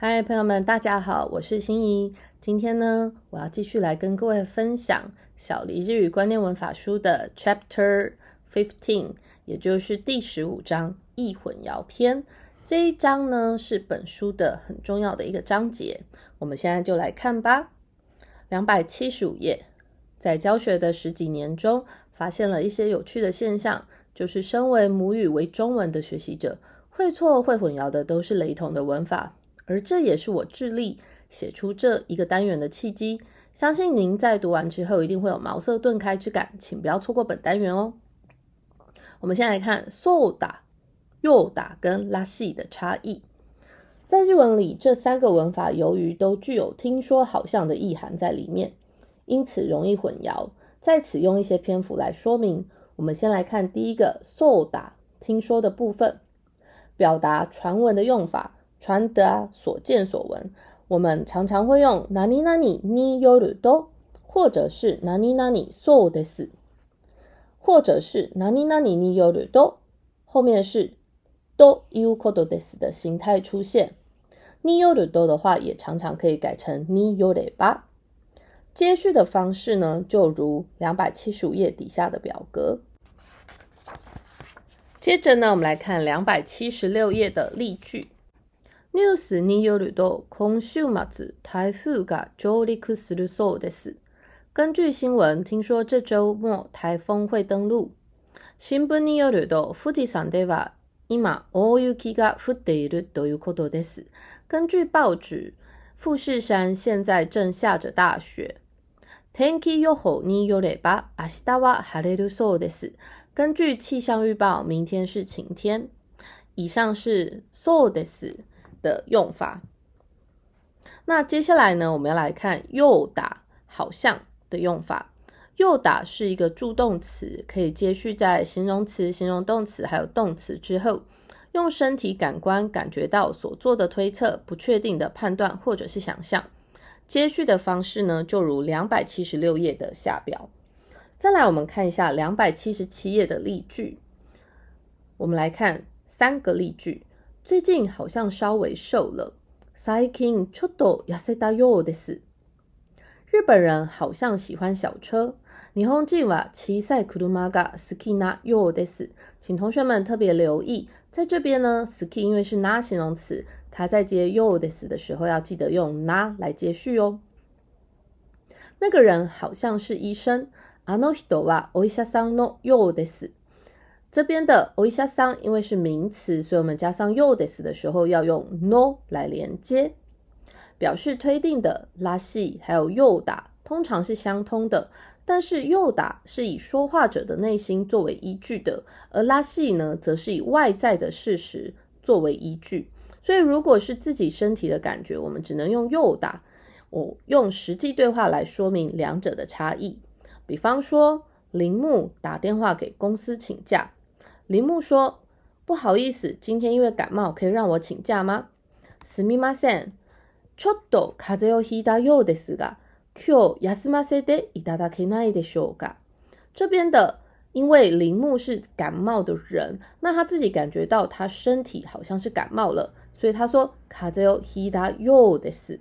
嗨，朋友们，大家好，我是心怡。今天呢，我要继续来跟各位分享《小黎日语观念文法书》的 Chapter Fifteen，也就是第十五章“易混淆篇”。这一章呢，是本书的很重要的一个章节。我们现在就来看吧。两百七十五页，在教学的十几年中，发现了一些有趣的现象，就是身为母语为中文的学习者，会错会混淆的都是雷同的文法。而这也是我致力写出这一个单元的契机。相信您在读完之后一定会有茅塞顿开之感，请不要错过本单元哦。我们先来看 so 打、又打跟拉西的差异。在日文里，这三个文法由于都具有听说好像的意涵在里面，因此容易混淆。在此用一些篇幅来说明。我们先来看第一个 so 打听说的部分，表达传闻的用法。传达所见所闻，我们常常会用哪里哪里你有耳朵，或者是哪里哪里说的是，或者是哪里哪里你有耳朵，后面是都有可多的是的形态出现。你有耳朵的话，也常常可以改成你有耳巴。接续的方式呢，就如两百七十五页底下的表格。接着呢，我们来看两百七十六页的例句。ニュースによると、今週末台風が上陸するそうです。根据新闻，听说这周末台风会登陆。新聞によると、富士山では今大雪が降っているということです。根据报纸，富士山现在正下着大雪。天気予報によれば、明日は晴れるそうです。根据气象预报，明天是晴天。以上是そうです。 的用法。那接下来呢，我们要来看“又打”好像的用法。“又打”是一个助动词，可以接续在形容词、形容动词还有动词之后，用身体感官感觉到所做的推测、不确定的判断或者是想象。接续的方式呢，就如两百七十六页的下表。再来，我们看一下两百七十七页的例句。我们来看三个例句。最近好像稍微瘦了。最近ちょっと痩せたようです。日本人好像喜欢小车。日本人は小さい車が好きなようです。请同学们特别留意，在这边呢，好き因为是な形容词，它在接ようです的时候要记得用な来接续哦。那个人好像是医生。あの人はお医者さんのようです。 这边的お医者さん因为是名词，所以我们加上ようです的时候要用 no 来连接，表示推定的拉西还有よ打通常是相通的，但是よ打是以说话者的内心作为依据的，而拉西呢则是以外在的事实作为依据。所以如果是自己身体的感觉，我们只能用よ打。我用实际对话来说明两者的差异。比方说，铃木打电话给公司请假。 铃木说：“不好意思，今天因为感冒，可以让我请假吗？”すみません。ちょっと風邪をひいたようですが、今日休ませていただけないでしょうか？这边的，因为铃木是感冒的人，那他自己感觉到他身体好像是感冒了，所以他说風邪をひいたようです。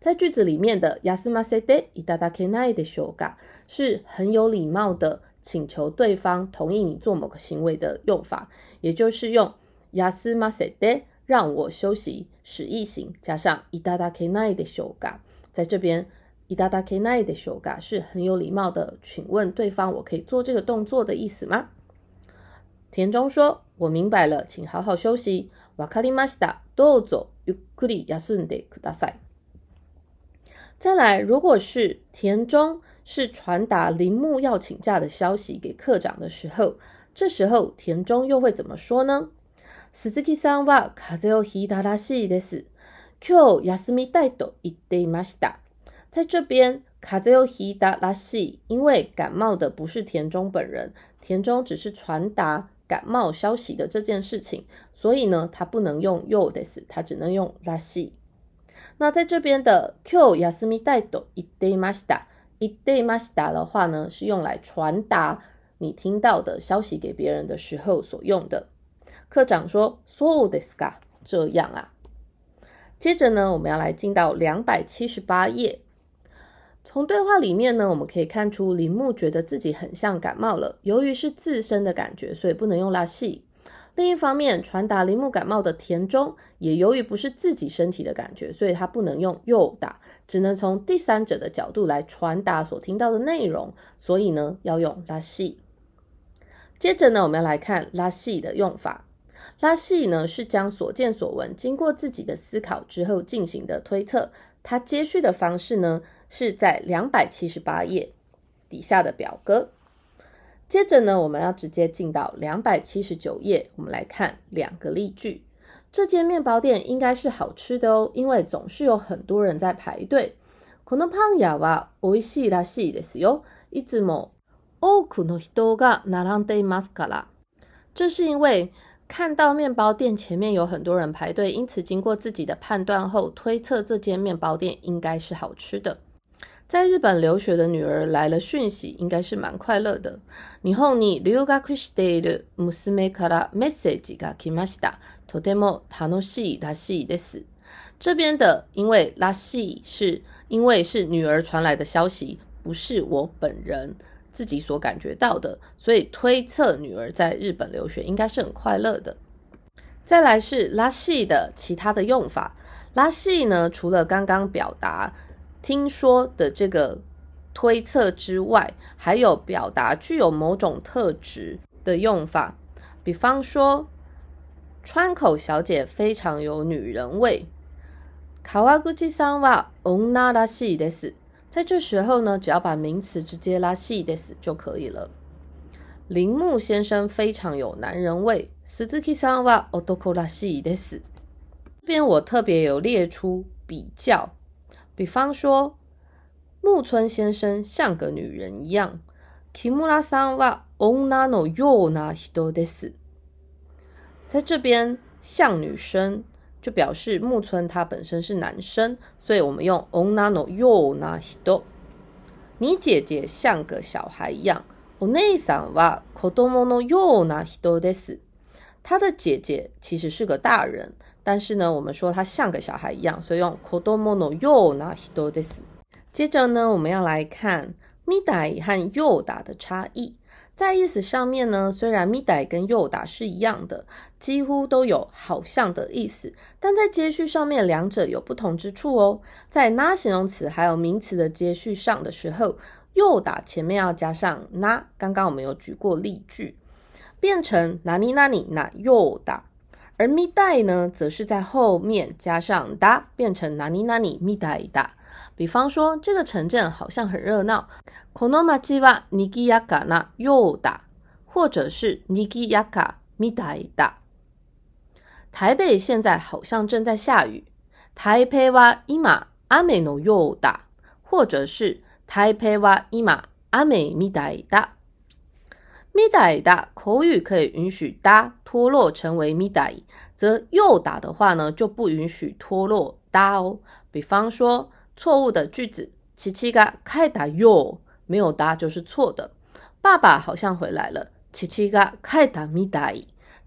在句子里面的休ませていただけないでしょうか是很有礼貌的。 请求对方同意你做某个行为的用法，也就是用 “yasumase” 让我休息，使意型加上 “idada kenai de shoga”。在这边，“idada kenai de shoga” 是很有礼貌的，请问对方我可以做这个动作的意思吗？田中说：“我明白了，请好好休息。”わかりました。どうぞゆっくり休んでください。再来，如果是田中。 是传达铃木要请假的消息给课长的时候，这时候田中又会怎么说呢？鈴木さんは風邪をひいたらしいです。今日休みたいと言っていました。在这边，風邪をひいたらしい，因为感冒的不是田中本人，田中只是传达感冒消息的这件事情，所以呢，他不能用ようです，他只能用らしい。那在这边的今日休みたいと言っていました。 一 day masta 的话呢，是用来传达你听到的消息给别人的时候所用的。课长说：“So this ga 这样啊。”接着呢，我们要来进到两百七十八页。从对话里面呢，我们可以看出铃木觉得自己很像感冒了。由于是自身的感觉，所以不能用拉西。另一方面，传达铃木感冒的田中也由于不是自己身体的感觉，所以他不能用又打，只能从第三者的角度来传达所听到的内容。所以呢，要用拉西。接着呢，我们要来看拉西的用法。拉西呢是将所见所闻经过自己的思考之后进行的推测。它接续的方式呢？是在两百七十八页底下的表格。接着呢，我们要直接进到两百七十九页，我们来看两个例句。这间面包店应该是好吃的哦，因为总是有很多人在排队。このパン屋は美味しいらしいですよ。いつも多くの人が並んでいますから。这是因为看到面包店前面有很多人排队，因此经过自己的判断后推测这间面包店应该是好吃的。 在日本留学的女儿来了讯息，应该是蛮快乐的。日本に留学している娘からメッセージが来ました。とても楽しいらしいです。这边的因为らしい是因为是女儿传来的消息，不是我本人自己所感觉到的，所以推测女儿在日本留学应该是很快乐的。再来是拉西的其他的用法，拉西呢，除了刚刚表达。 听说的这个推测之外，还有表达具有某种特质的用法，比方说，川口小姐非常有女人味。卡瓦古吉桑瓦翁纳拉西德斯，在这时候呢，只要把名词直接拉西德斯就可以了。铃木先生非常有男人味。斯兹基桑瓦奥多库拉西德斯，这边我特别有列出比较。比方说，木村先生像个女人一样。Kimura さんは女のような人です。在这边像女生，就表示木村他本身是男生，所以我们用女のような人。你姐姐像个小孩一样。お姉さんは子供のような人です。他的姐姐其实是个大人。 但是呢，我们说他像个小孩一样，所以用 kodomo no yo na hito des。接着呢，我们要来看 midai 和 yo da 的差异。在意思上面呢，虽然 midai 跟 yo da 是一样的，几乎都有好像的意思，但在接续上面两者有不同之处哦。在 na 形容词还有名词的接续上的时候，yo da 前面要加上 na。刚刚我们有举过例句，变成 nani nani na yo da。而 midai 呢，则是在后面加上哒，变成 nani nani midai 哒。比方说，这个城镇好像很热闹，kono machi wa nigiyaka na yoda，或者是 nigiyaka midai 哒。台北现在好像正在下雨，台北 wa ima ame no yoda，或者是台北 wa ima ame midai 咪打打口语可以允许哒脱落成为咪打，则右打的话呢就不允许脱落哒哦。比方说错误的句子，七七嘎开打右没有哒就是错的。爸爸好像回来了，七七嘎开打咪打，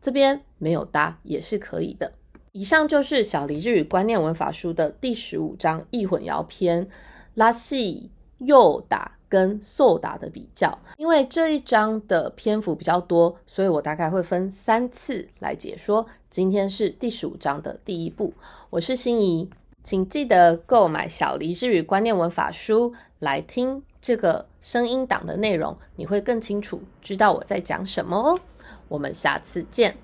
这边没有哒也是可以的。以上就是小黎日语观念文法书的第十五章易混淆篇，拉西右打。跟受打的比较，因为这一章的篇幅比较多，所以我大概会分三次来解说。今天是第十五章的第一步，我是心仪，请记得购买小黎日语观念文法书来听这个声音档的内容，你会更清楚知道我在讲什么哦。我们下次见。